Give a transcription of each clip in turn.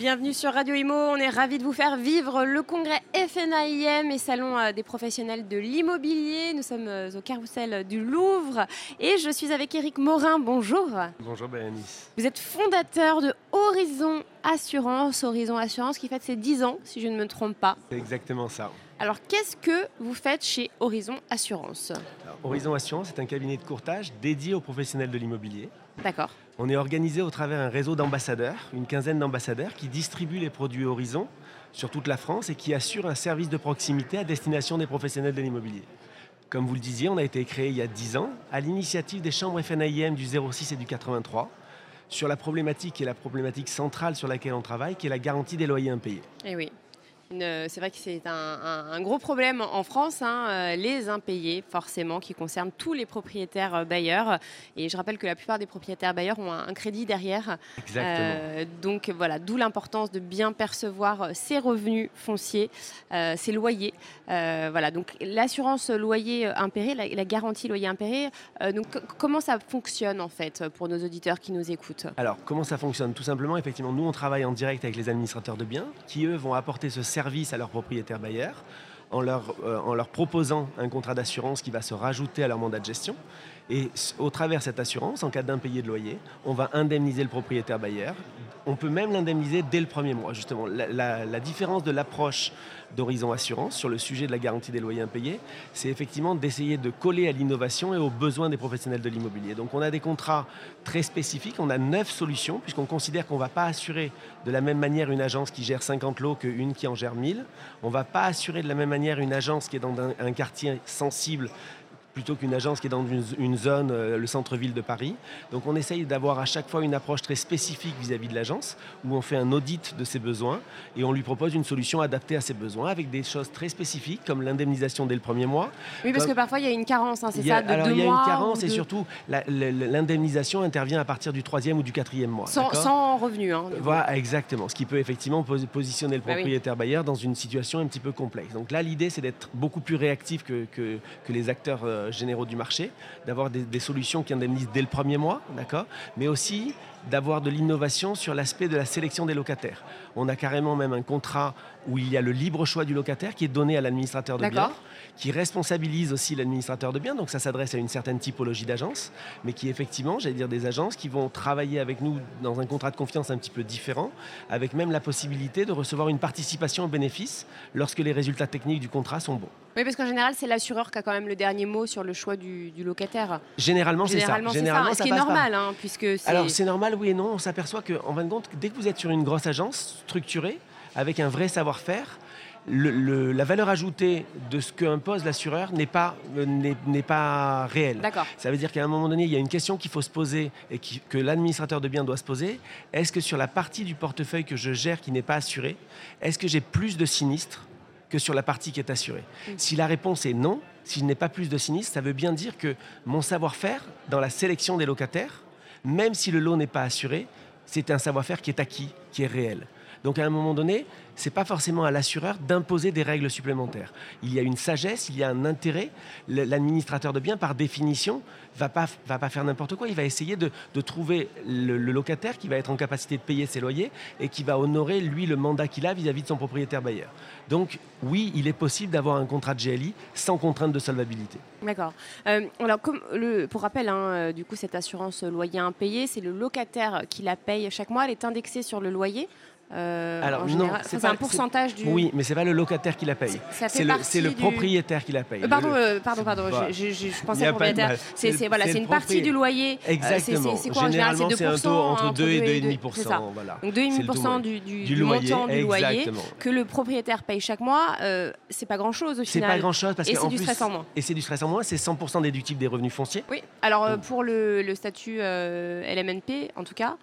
Bienvenue sur Radio Imo, on est ravis de vous faire vivre le congrès FNAIM et Salon euh, des professionnels de l'immobilier. Nous sommes euh, au carrousel du Louvre et je suis avec Eric Morin, bonjour. Bonjour Bérénice. Vous êtes fondateur de Horizon Assurance, Horizon Assurance qui fête ses 10 ans si je ne me trompe pas. C'est exactement ça. Alors qu'est-ce que vous faites chez Horizon Assurance Alors, Horizon Assurance est un cabinet de courtage dédié aux professionnels de l'immobilier. D'accord. On est organisé au travers d'un réseau d'ambassadeurs, une quinzaine d'ambassadeurs qui distribuent les produits Horizon sur toute la France et qui assurent un service de proximité à destination des professionnels de l'immobilier. Comme vous le disiez, on a été créé il y a 10 ans à l'initiative des chambres FNAIM du 06 et du 83 sur la problématique qui est la problématique centrale sur laquelle on travaille, qui est la garantie des loyers impayés. Eh oui. Une- C'est vrai que c'est un, un- un gros problème en France, hein, euh, les impayés forcément, qui concernent tous les propriétaires euh, bailleurs. Et je rappelle que la plupart des propriétaires bailleurs ont un, un crédit derrière. Exactement. Euh, donc voilà, d'où l'importance de bien percevoir euh, ses revenus fonciers, euh, ses loyers. Euh, voilà, donc l'assurance loyer euh, impayé, la, la garantie loyer euh, donc comment ça fonctionne en fait pour nos auditeurs qui nous écoutent? Alors, comment ça fonctionne? Tout simplement, effectivement, nous, on travaille en direct avec les administrateurs de biens qui, eux, vont apporter ce service à leurs propriétaires bailleurs en leur, euh, en leur proposant un contrat d'assurance qui va se rajouter à leur mandat de gestion. Et au travers de cette assurance, en cas d'impayé de loyer, on va indemniser le propriétaire bailleur. On peut même l'indemniser dès le premier mois, justement. La, différence de l'approche d'Horizon Assurance sur le sujet de la garantie des loyers impayés, c'est effectivement d'essayer de coller à l'innovation et aux besoins des professionnels de l'immobilier. Donc on a des contrats très spécifiques, on a neuf solutions, puisqu'on considère qu'on ne va pas assurer de la même manière une agence qui gère 50 lots qu'une qui en gère 1000. On ne va pas assurer de la même manière une agence qui est dans un quartier sensible plutôt qu'une agence qui est dans une, une zone, euh, le centre-ville de Paris. Donc on essaye d'avoir à chaque fois une approche très spécifique vis-à-vis de l'agence, où on fait un audit de ses besoins et on lui propose une solution adaptée à ses besoins, avec des choses très spécifiques comme l'indemnisation dès le premier mois. Oui, parce Comme- que parfois il y a une carence, hein, c'est ça, de alors deux il y a mois une carence et surtout l'indemnisation intervient à partir du troisième ou du quatrième mois. sans, sans revenu. hein, voilà, exactement. Ce qui peut effectivement pos- positionner le Bah propriétaire bailleur dans une situation un petit peu complexe. Donc là, l'idée, c'est d'être beaucoup plus réactif que, que- que les acteurs euh, généraux du marché, d'avoir des, des solutions qui indemnisent dès le premier mois, d'accord Mais aussi d'avoir de l'innovation sur l'aspect de la sélection des locataires. On a carrément même un contrat où il y a le libre choix du locataire qui est donné à l'administrateur de biens, qui responsabilise aussi l'administrateur de biens. Donc ça s'adresse à une certaine typologie d'agence, mais qui effectivement, j'allais dire des agences qui vont travailler avec nous dans un contrat de confiance un petit peu différent, avec même la possibilité de recevoir une participation aux bénéfices lorsque les résultats techniques du contrat sont bons. Oui, parce qu'en général, c'est l'assureur qui a quand même le dernier mot sur le choix du, du locataire. Généralement, c'est ça. Généralement, c'est ça. Généralement, Ce qui est normal, hein, puisque c'est. Alors c'est normal, oui et non. On s'aperçoit que, en fin de compte, dès que vous êtes sur une grosse agence structurée, avec un vrai savoir-faire, le- le- la valeur ajoutée de ce que impose l'assureur n'est pas, euh, n'est pas réelle. Ça veut dire qu'à un moment donné, il y a une question qu'il faut se poser et qui- que l'administrateur de biens doit se poser. Est-ce que sur la partie du portefeuille que je gère qui n'est pas assurée, est-ce que j'ai plus de sinistres que sur la partie qui est assurée? Si la réponse est non, si je n'ai pas plus de sinistres, ça veut bien dire que mon savoir-faire dans la sélection des locataires, même si le lot n'est pas assuré, c'est un savoir-faire qui est acquis, qui est réel. Donc à un moment donné, ce n'est pas forcément à l'assureur d'imposer des règles supplémentaires. Il y a une sagesse, il y a un intérêt. L'administrateur de biens, par définition, va pas va pas faire n'importe quoi. Il va essayer de, trouver le, locataire qui va être en capacité de payer ses loyers et qui va honorer lui le mandat qu'il a vis-à-vis de son propriétaire bailleur. Donc oui, il est possible d'avoir un contrat de GLI sans contrainte de solvabilité. D'accord. Euh, alors, pour rappel, hein, euh, du coup, cette assurance loyer impayé, c'est le locataire qui la paye chaque mois. Elle est indexée sur le loyer. Euh, Alors, non, c'est Enfin, un pourcentage du. Oui, mais c'est pas le locataire qui la paye. C'est le, c'est du- propriétaire qui la paye. Euh, pardon, Le- euh, pardon, pardon. Voilà. Je, pensais au propriétaire. C'est C'est c'est- voilà, c'est c'est une partie du loyer. C'est- Exactement. c'est- C'est quoi en général C'est Généralement, 2%. c'est un taux entre entre 2 et 2 2,5%. C'est ça. Voilà. Donc C'est le 2,5% taux, du, du, Du loyer, montant du loyer que le propriétaire paye chaque mois, euh, c'est pas grand chose au C'est final. pas grand chose parce Et que c'est du stress en moins. Et c'est du stress en moins. C'est 100% déductible des revenus fonciers. Oui, alors pour le, statut LMNP, en tout cas,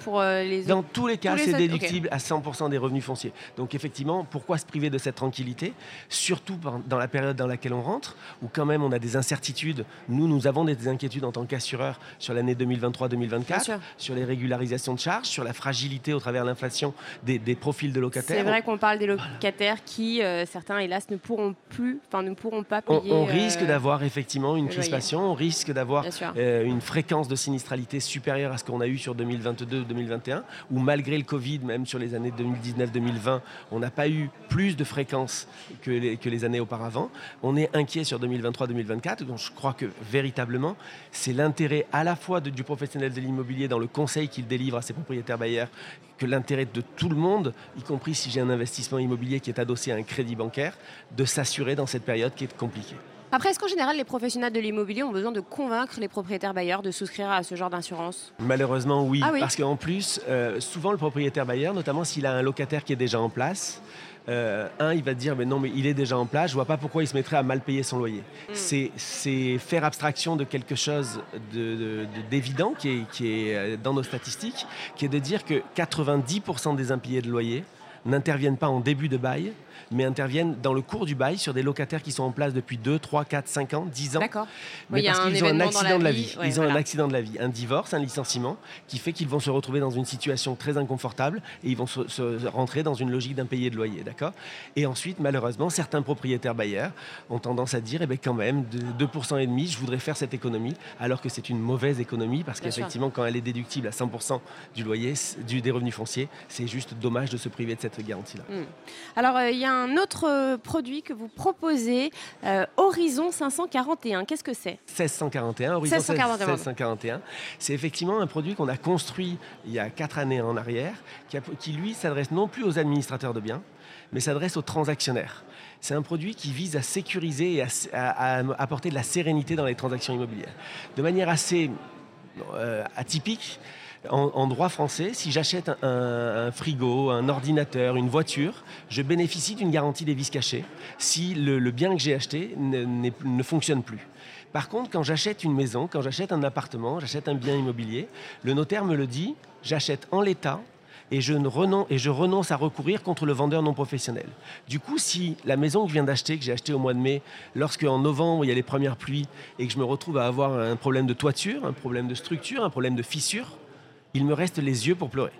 pour les Dans tous les cas, c'est déductible éligible à 100% des revenus fonciers. Donc effectivement, pourquoi se priver de cette tranquillité Surtout dans la période dans laquelle on rentre, où quand même on a des incertitudes. Nous, nous avons des inquiétudes en tant qu'assureur sur l'année 2023-2024, sur les régularisations de charges, sur la fragilité au travers de l'inflation des, profils de locataires. C'est vrai qu'on parle des locataires qui, euh, certains hélas, ne pourront plus, enfin ne pourront pas payer. On, risque euh, d'avoir effectivement une crispation, on risque d'avoir euh, une fréquence de sinistralité supérieure à ce qu'on a eu sur 2022-2021, où malgré le Covid, même sur les années 2019-2020, on n'a pas eu plus de fréquences que les, que les années auparavant. On est inquiet sur 2023-2024, donc je crois que véritablement, c'est l'intérêt à la fois du professionnel de l'immobilier dans le conseil qu'il délivre à ses propriétaires bailleurs que l'intérêt de tout le monde, y compris si j'ai un investissement immobilier qui est adossé à un crédit bancaire, de s'assurer dans cette période qui est compliquée. Après, est-ce qu'en général, les professionnels de l'immobilier ont besoin de convaincre les propriétaires bailleurs de souscrire à ce genre d'assurance Malheureusement, oui. Ah Parce qu'en plus, euh, souvent, le propriétaire bailleur, notamment s'il a un locataire qui est déjà en place, euh, un, il va dire, mais non, mais il est déjà en place, je vois pas pourquoi il se mettrait à mal payer son loyer. Mm. C'est faire abstraction de quelque chose d'évident qui, est, qui est euh, dans nos statistiques, qui est de dire que 90% des impayés de loyer n'interviennent pas en début de bail, mais interviennent dans le cours du bail sur des locataires qui sont en place depuis 2, 3, 4, 5 ans, 10 ans. D'accord. Mais parce qu'ils ont un accident de la vie. ils ont un accident de la vie, un divorce, un licenciement, qui fait qu'ils vont se retrouver dans une situation très inconfortable et ils vont se, rentrer dans une logique d'impayé de loyer. D'accord? Et ensuite, malheureusement, certains propriétaires bailleurs ont tendance à dire, eh bien, quand même, 2% et demi, je voudrais faire cette économie, alors que c'est une mauvaise économie parce qu'effectivement, quand elle est déductible à 100% du loyer, du, des revenus fonciers, c'est juste dommage de se priver de cette garantie-là. Hmm. Alors, euh, il y a un autre euh, produit que vous proposez, euh, Horizon 541. Qu'est-ce que c'est? 1641, Horizon 1641. C'est effectivement un produit qu'on a construit il y a quatre années en arrière, qui, lui s'adresse non plus aux administrateurs de biens, mais s'adresse aux transactionnaires. C'est un produit qui vise à sécuriser et à, apporter de la sérénité dans les transactions immobilières. De manière assez atypique, en, droit français, si j'achète un, frigo, un ordinateur, une voiture, je bénéficie d'une garantie des vices cachés si le, bien que j'ai acheté ne fonctionne plus. Par contre, quand j'achète une maison, quand j'achète un appartement, j'achète un bien immobilier, le notaire me le dit, j'achète en l'état et je, renonce, et je renonce à recourir contre le vendeur non professionnel. Du coup, si la maison que je viens d'acheter, que j'ai achetée au mois de mai, lorsque en novembre il y a les premières pluies et que je me retrouve à avoir un problème de toiture, un problème de structure, un problème de fissure, il me reste les yeux pour pleurer.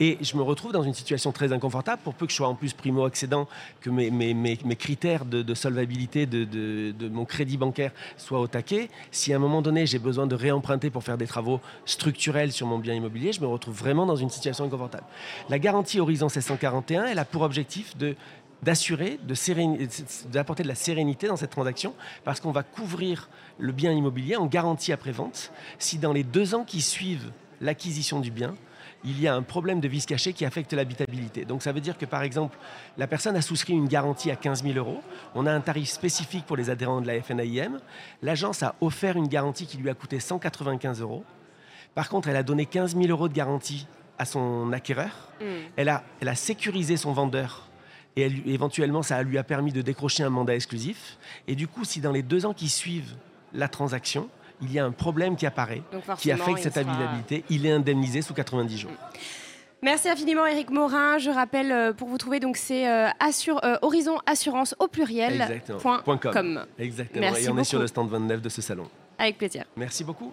Et je me retrouve dans une situation très inconfortable, pour peu que je sois en plus primo-accédant, que mes, mes, critères de, solvabilité de, mon crédit bancaire soient au taquet. Si à un moment donné j'ai besoin de réemprunter pour faire des travaux structurels sur mon bien immobilier, je me retrouve vraiment dans une situation inconfortable. La garantie Horizon 1641, elle a pour objectif de d'assurer, d'apporter de la sérénité dans cette transaction, parce qu'on va couvrir le bien immobilier en garantie après-vente si dans les deux ans qui suivent l'acquisition du bien, il y a un problème de vice caché qui affecte l'habitabilité. Donc ça veut dire que par exemple, la personne a souscrit une garantie à 15 000 euros, on a un tarif spécifique pour les adhérents de la FNAIM, l'agence a offert une garantie qui lui a coûté 195 euros, par contre elle a donné 15 000 euros de garantie à son acquéreur, hmm. elle, a, elle a sécurisé son vendeur et éventuellement ça lui a permis de décrocher un mandat exclusif, et du coup si dans les deux ans qui suivent la transaction, il y a un problème qui apparaît, qui affecte cette habitabilité. Il est indemnisé sous 90 jours. Merci infiniment Eric Morin. Je rappelle euh, pour vous trouver donc c'est euh, euh, Horizon Assurance au pluriel. Exactement. com. Exactement. Et on est sur le stand 29 de ce salon. Avec plaisir. Merci beaucoup.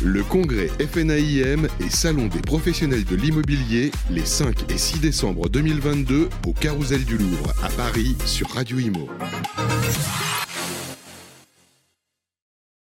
Le congrès FNAIM et Salon des professionnels de l'immobilier les 5 et 6 décembre 2022 au Carousel du Louvre à Paris sur Radio Imo.